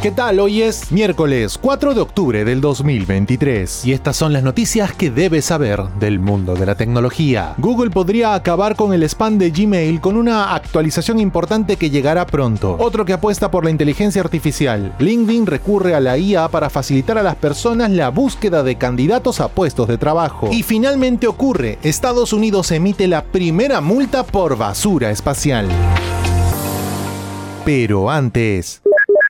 ¿Qué tal? Hoy es miércoles 4 de octubre del 2023 y estas son las noticias que debes saber del mundo de la tecnología. Google podría acabar con el spam de Gmail con una actualización importante que llegará pronto. Otro que apuesta por la inteligencia artificial. LinkedIn recurre a la IA para facilitar a las personas la búsqueda de candidatos a puestos de trabajo. Y finalmente ocurre, Estados Unidos emite la primera multa por basura espacial. Pero antes...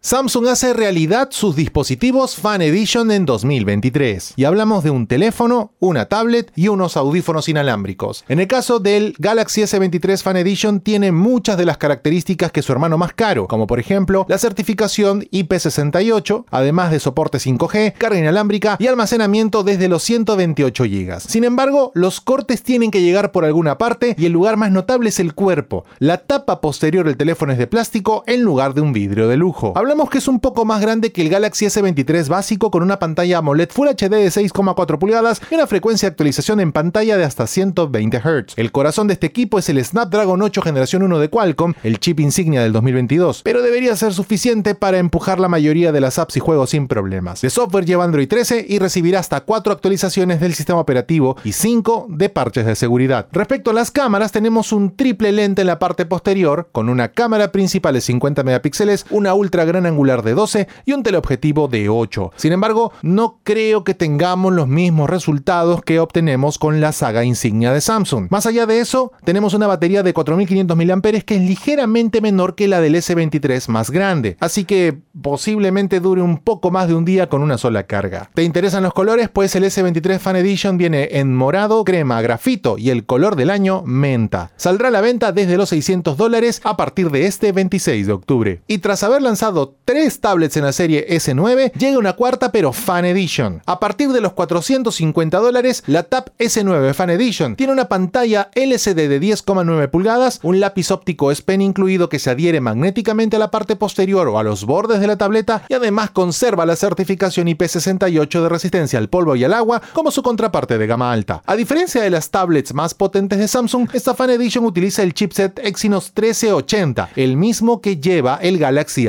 Samsung hace realidad sus dispositivos Fan Edition en 2023 y hablamos de un teléfono, una tablet y unos audífonos inalámbricos. En el caso del Galaxy S23 Fan Edition tiene muchas de las características que su hermano más caro, como por ejemplo la certificación IP68, además de soporte 5G, carga inalámbrica y almacenamiento desde los 128 GB. Sin embargo, los cortes tienen que llegar por alguna parte y el lugar más notable es el cuerpo. La tapa posterior del teléfono es de plástico en lugar de un vidrio de lujo. Que es un poco más grande que el Galaxy S23 básico con una pantalla AMOLED Full HD de 6,4 pulgadas y una frecuencia de actualización en pantalla de hasta 120 Hz. El corazón de este equipo es el Snapdragon 8 generación 1 de Qualcomm, el chip insignia del 2022, pero debería ser suficiente para empujar la mayoría de las apps y juegos sin problemas. De software lleva Android 13 y recibirá hasta 4 actualizaciones del sistema operativo y 5 de parches de seguridad. Respecto a las cámaras, tenemos un triple lente en la parte posterior, con una cámara principal de 50 megapíxeles, una ultra gran angular de 12 y un teleobjetivo de 8. Sin embargo, no creo que tengamos los mismos resultados que obtenemos con la saga insignia de Samsung. Más allá de eso, tenemos una batería de 4500 mAh que es ligeramente menor que la del S23 más grande, así que posiblemente dure un poco más de un día con una sola carga. ¿Te interesan los colores? Pues el S23 Fan Edition viene en morado, crema, grafito y el color del año menta. Saldrá a la venta desde los 600 dólares a partir de este 26 de octubre. Y tras haber lanzado tres tablets en la serie S9, llega una cuarta pero Fan Edition. A partir de los 450 dólares, la Tab S9 Fan Edition tiene una pantalla LCD de 10,9 pulgadas, un lápiz óptico S Pen incluido que se adhiere magnéticamente a la parte posterior o a los bordes de la tableta y además conserva la certificación IP68 de resistencia al polvo y al agua como su contraparte de gama alta. A diferencia de las tablets más potentes de Samsung, esta Fan Edition utiliza el chipset Exynos 1380, el mismo que lleva el Galaxy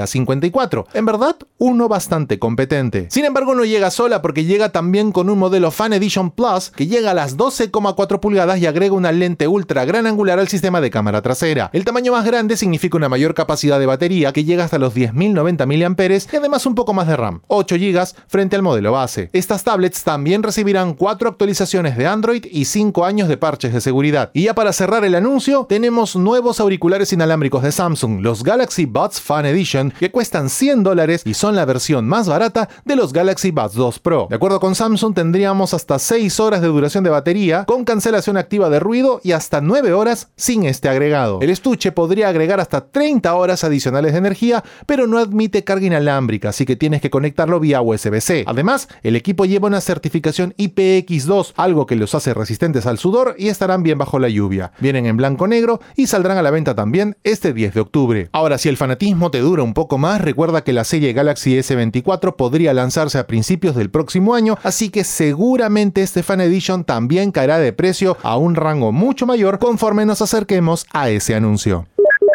A54 en verdad, uno bastante competente. Sin embargo, no llega sola porque llega también con un modelo Fan Edition Plus que llega a las 12,4 pulgadas y agrega una lente ultra gran angular al sistema de cámara trasera. El tamaño más grande significa una mayor capacidad de batería que llega hasta los 10.090 mAh y además un poco más de RAM, 8 GB frente al modelo base. Estas tablets también recibirán 4 actualizaciones de Android y 5 años de parches de seguridad. Y ya para cerrar el anuncio, tenemos nuevos auriculares inalámbricos de Samsung, los Galaxy Buds Fan Edition, que cuestan 100 dólares y son la versión más barata de los Galaxy Buds 2 Pro. De acuerdo con Samsung, tendríamos hasta 6 horas de duración de batería con cancelación activa de ruido y hasta 9 horas sin este agregado. El estuche podría agregar hasta 30 horas adicionales de energía, pero no admite carga inalámbrica, así que tienes que conectarlo vía USB-C. Además, el equipo lleva una certificación IPX2, algo que los hace resistentes al sudor y estarán bien bajo la lluvia. Vienen en blanco-negro y saldrán a la venta también este 10 de octubre. Ahora, si el fanatismo te dura un poco más, recuerda que la serie Galaxy S24 podría lanzarse a principios del próximo año, así que seguramente este Fan Edition también caerá de precio a un rango mucho mayor conforme nos acerquemos a ese anuncio.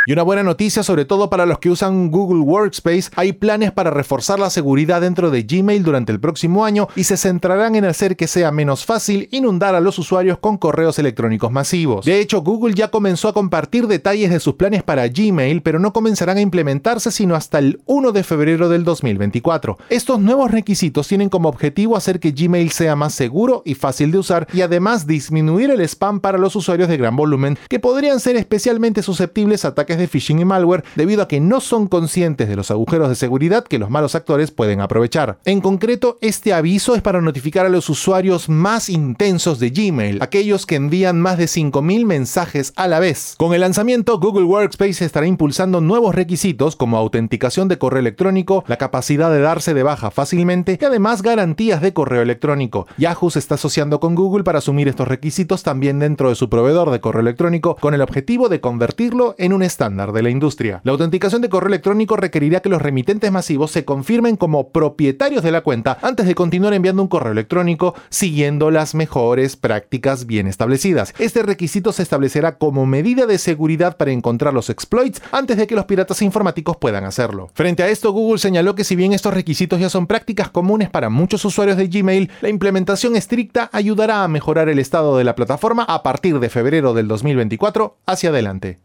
Y una buena noticia, sobre todo para los que usan Google Workspace, hay planes para reforzar la seguridad dentro de Gmail durante el próximo año y se centrarán en hacer que sea menos fácil inundar a los usuarios con correos electrónicos masivos. De hecho, Google ya comenzó a compartir detalles de sus planes para Gmail, pero no comenzarán a implementarse sino hasta el 1 de febrero del 2024. Estos nuevos requisitos tienen como objetivo hacer que Gmail sea más seguro y fácil de usar y además disminuir el spam para los usuarios de gran volumen que podrían ser especialmente susceptibles a ataques de phishing y malware debido a que no son conscientes de los agujeros de seguridad que los malos actores pueden aprovechar. En concreto, este aviso es para notificar a los usuarios más intensos de Gmail, aquellos que envían más de 5.000 mensajes a la vez. Con el lanzamiento, Google Workspace estará impulsando nuevos requisitos como autenticación de correo electrónico, la capacidad de darse de baja fácilmente y además garantías de correo electrónico. Yahoo se está asociando con Google para asumir estos requisitos también dentro de su proveedor de correo electrónico con el objetivo de convertirlo en un estándar estándar de la industria. La autenticación de correo electrónico requerirá que los remitentes masivos se confirmen como propietarios de la cuenta antes de continuar enviando un correo electrónico siguiendo las mejores prácticas bien establecidas. Este requisito se establecerá como medida de seguridad para encontrar los exploits antes de que los piratas informáticos puedan hacerlo. Frente a esto, Google señaló que si bien estos requisitos ya son prácticas comunes para muchos usuarios de Gmail, la implementación estricta ayudará a mejorar el estado de la plataforma a partir de febrero del 2024 hacia adelante.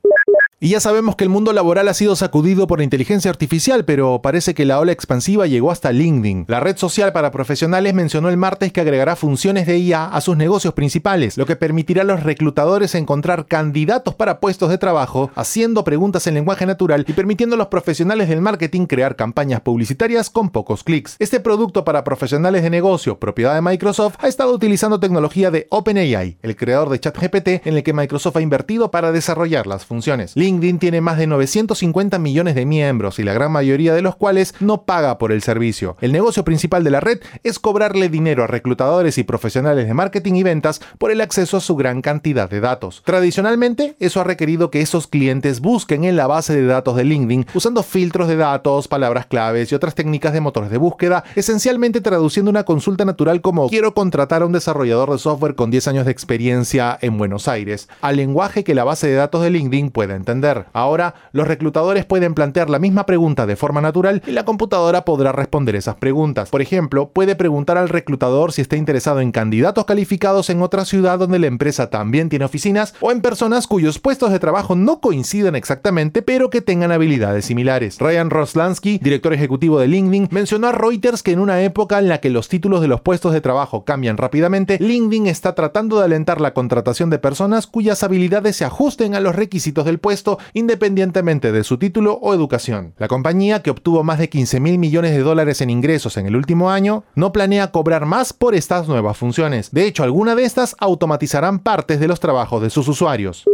Y ya sabemos que el mundo laboral ha sido sacudido por la inteligencia artificial, pero parece que la ola expansiva llegó hasta LinkedIn. La red social para profesionales mencionó el martes que agregará funciones de IA a sus negocios principales, lo que permitirá a los reclutadores encontrar candidatos para puestos de trabajo, haciendo preguntas en lenguaje natural y permitiendo a los profesionales del marketing crear campañas publicitarias con pocos clics. Este producto para profesionales de negocio, propiedad de Microsoft, ha estado utilizando tecnología de OpenAI, el creador de ChatGPT, en el que Microsoft ha invertido para desarrollar las funciones. LinkedIn tiene más de 950 millones de miembros y la gran mayoría de los cuales no paga por el servicio. El negocio principal de la red es cobrarle dinero a reclutadores y profesionales de marketing y ventas por el acceso a su gran cantidad de datos. Tradicionalmente, eso ha requerido que esos clientes busquen en la base de datos de LinkedIn usando filtros de datos, palabras claves y otras técnicas de motores de búsqueda, esencialmente traduciendo una consulta natural como quiero contratar a un desarrollador de software con 10 años de experiencia en Buenos Aires, al lenguaje que la base de datos de LinkedIn pueda entender. Ahora, los reclutadores pueden plantear la misma pregunta de forma natural y la computadora podrá responder esas preguntas. Por ejemplo, puede preguntar al reclutador si está interesado en candidatos calificados en otra ciudad donde la empresa también tiene oficinas o en personas cuyos puestos de trabajo no coinciden exactamente pero que tengan habilidades similares. Ryan Roslansky, director ejecutivo de LinkedIn, mencionó a Reuters que en una época en la que los títulos de los puestos de trabajo cambian rápidamente, LinkedIn está tratando de alentar la contratación de personas cuyas habilidades se ajusten a los requisitos del puesto independientemente de su título o educación. La compañía, que obtuvo más de 15 mil millones de dólares en ingresos en el último año, no planea cobrar más por estas nuevas funciones. De hecho, alguna de estas automatizarán partes de los trabajos de sus usuarios.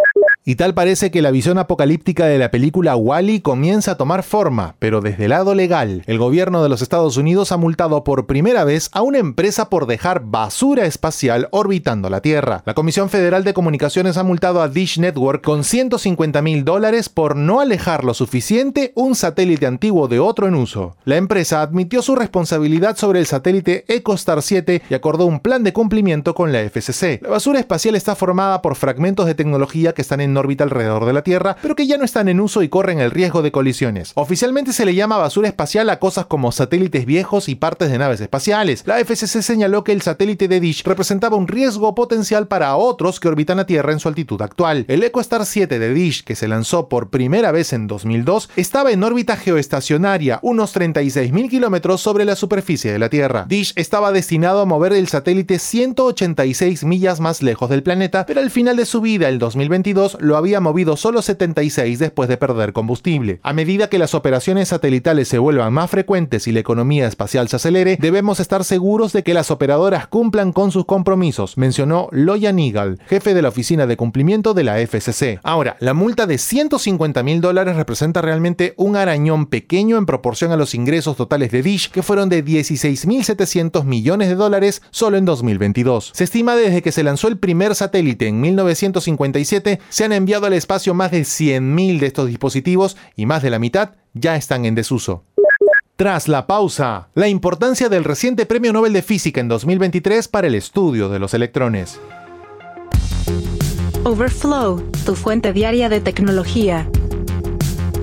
Y tal parece que la visión apocalíptica de la película Wally comienza a tomar forma, pero desde el lado legal. El gobierno de los Estados Unidos ha multado por primera vez a una empresa por dejar basura espacial orbitando la Tierra. La Comisión Federal de Comunicaciones ha multado a Dish Network con 150 mil dólares por no alejar lo suficiente un satélite antiguo de otro en uso. La empresa admitió su responsabilidad sobre el satélite EcoStar 7 y acordó un plan de cumplimiento con la FCC. La basura espacial está formada por fragmentos de tecnología que están en órbita alrededor de la Tierra, pero que ya no están en uso y corren el riesgo de colisiones. Oficialmente se le llama basura espacial a cosas como satélites viejos y partes de naves espaciales. La FCC señaló que el satélite de Dish representaba un riesgo potencial para otros que orbitan la Tierra en su altitud actual. El EcoStar 7 de Dish, que se lanzó por primera vez en 2002, estaba en órbita geoestacionaria, unos 36.000 kilómetros sobre la superficie de la Tierra. Dish estaba destinado a mover el satélite 186 millas más lejos del planeta, pero al final de su vida, el 2022, lo había movido solo 76 después de perder combustible. A medida que las operaciones satelitales se vuelvan más frecuentes y la economía espacial se acelere, debemos estar seguros de que las operadoras cumplan con sus compromisos, mencionó Loyan Eagle, jefe de la oficina de cumplimiento de la FCC. Ahora, la multa de 150 mil dólares representa realmente un arañón pequeño en proporción a los ingresos totales de Dish, que fueron de 16.700 millones de dólares solo en 2022. Se estima desde que se lanzó el primer satélite en 1957, se han enviado al espacio más de 100.000 de estos dispositivos y más de la mitad ya están en desuso. Tras la pausa, la importancia del reciente Premio Nobel de Física en 2023 para el estudio de los electrones. Overflow, tu fuente diaria de tecnología.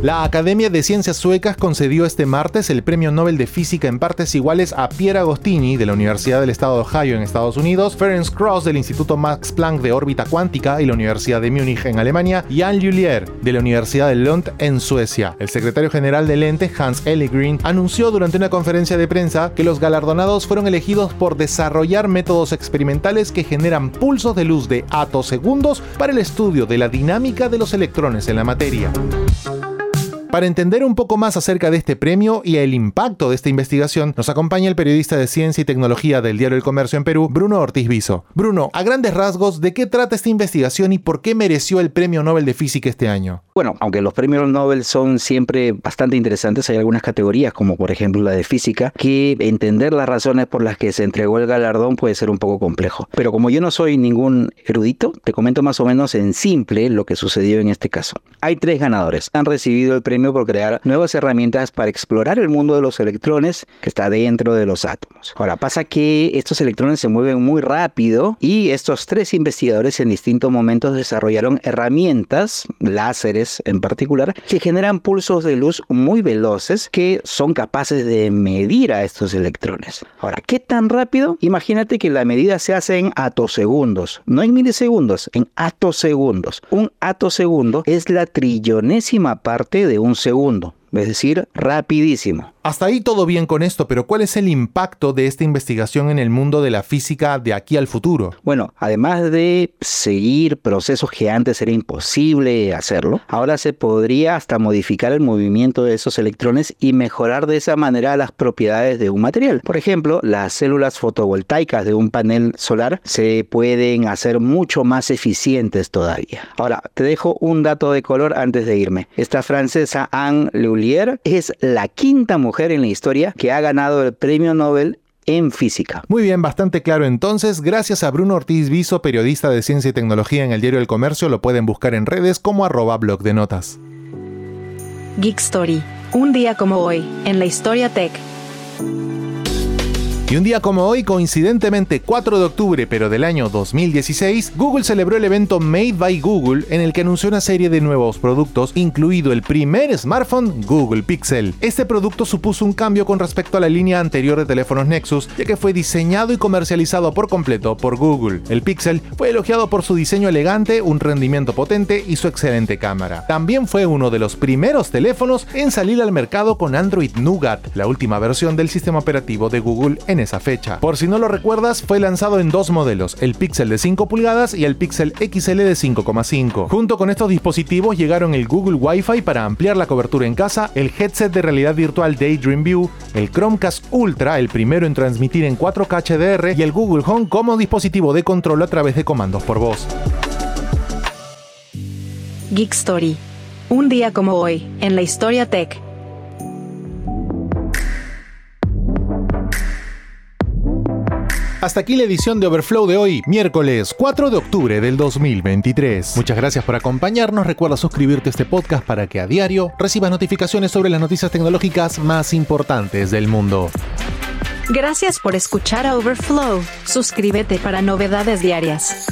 La Academia de Ciencias Suecas concedió este martes el Premio Nobel de Física en partes iguales a Pierre Agostini de la Universidad del Estado de Ohio en Estados Unidos, Ferenc Krauss del Instituto Max Planck de órbita cuántica y la Universidad de Múnich en Alemania y Anne Lullier de la Universidad de Lund en Suecia. El secretario general del ente, Hans Ellegrin, anunció durante una conferencia de prensa que los galardonados fueron elegidos por desarrollar métodos experimentales que generan pulsos de luz de atosegundos para el estudio de la dinámica de los electrones en la materia. Para entender un poco más acerca de este premio y el impacto de esta investigación, nos acompaña el periodista de ciencia y tecnología del diario El Comercio en Perú, Bruno Ortiz Viso. Bruno, a grandes rasgos, ¿de qué trata esta investigación y por qué mereció el Premio Nobel de Física este año? Bueno, aunque los premios Nobel son siempre bastante interesantes, hay algunas categorías, como por ejemplo la de física, que entender las razones por las que se entregó el galardón puede ser un poco complejo. Pero como yo no soy ningún erudito, te comento más o menos en simple lo que sucedió en este caso. Hay tres ganadores. Han recibido el premio por crear nuevas herramientas para explorar el mundo de los electrones que está dentro de los átomos. Ahora, pasa que estos electrones se mueven muy rápido y estos tres investigadores en distintos momentos desarrollaron herramientas, láseres en particular, que generan pulsos de luz muy veloces que son capaces de medir a estos electrones. Ahora, ¿qué tan rápido? Imagínate que la medida se hace en atosegundos, no en milisegundos, en atosegundos. Un atosegundo es la trillonésima parte de un segundo, es decir, rapidísimo. Hasta ahí todo bien con esto, pero ¿cuál es el impacto de esta investigación en el mundo de la física de aquí al futuro? Bueno, además de seguir procesos que antes era imposible hacerlo, ahora se podría hasta modificar el movimiento de esos electrones y mejorar de esa manera las propiedades de un material. Por ejemplo, las células fotovoltaicas de un panel solar se pueden hacer mucho más eficientes todavía. Ahora, te dejo un dato de color antes de irme. Esta francesa Anne Es la quinta mujer en la historia que ha ganado el premio Nobel en física. Muy bien, bastante claro entonces. Gracias a Bruno Ortiz Viso, periodista de ciencia y tecnología en el diario El Comercio. Lo pueden buscar en redes como arroba blog de notas. Geek Story. Un día como hoy, en la historia tech. Y un día como hoy, coincidentemente 4 de octubre pero del año 2016, Google celebró el evento Made by Google en el que anunció una serie de nuevos productos, incluido el primer smartphone Google Pixel. Este producto supuso un cambio con respecto a la línea anterior de teléfonos Nexus, ya que fue diseñado y comercializado por completo por Google. El Pixel fue elogiado por su diseño elegante, un rendimiento potente y su excelente cámara. También fue uno de los primeros teléfonos en salir al mercado con Android Nougat, la última versión del sistema operativo de Google en esa fecha. Por si no lo recuerdas, fue lanzado en dos modelos, el Pixel de 5 pulgadas y el Pixel XL de 5,5. Junto con estos dispositivos llegaron el Google Wi-Fi para ampliar la cobertura en casa, el headset de realidad virtual Daydream View, el Chromecast Ultra, el primero en transmitir en 4K HDR y el Google Home como dispositivo de control a través de comandos por voz. Geek Story. Un día como hoy, en la historia tech. Hasta aquí la edición de Overflow de hoy, miércoles 4 de octubre del 2023. Muchas gracias por acompañarnos. Recuerda suscribirte a este podcast para que a diario recibas notificaciones sobre las noticias tecnológicas más importantes del mundo. Gracias por escuchar a Overflow. Suscríbete para novedades diarias.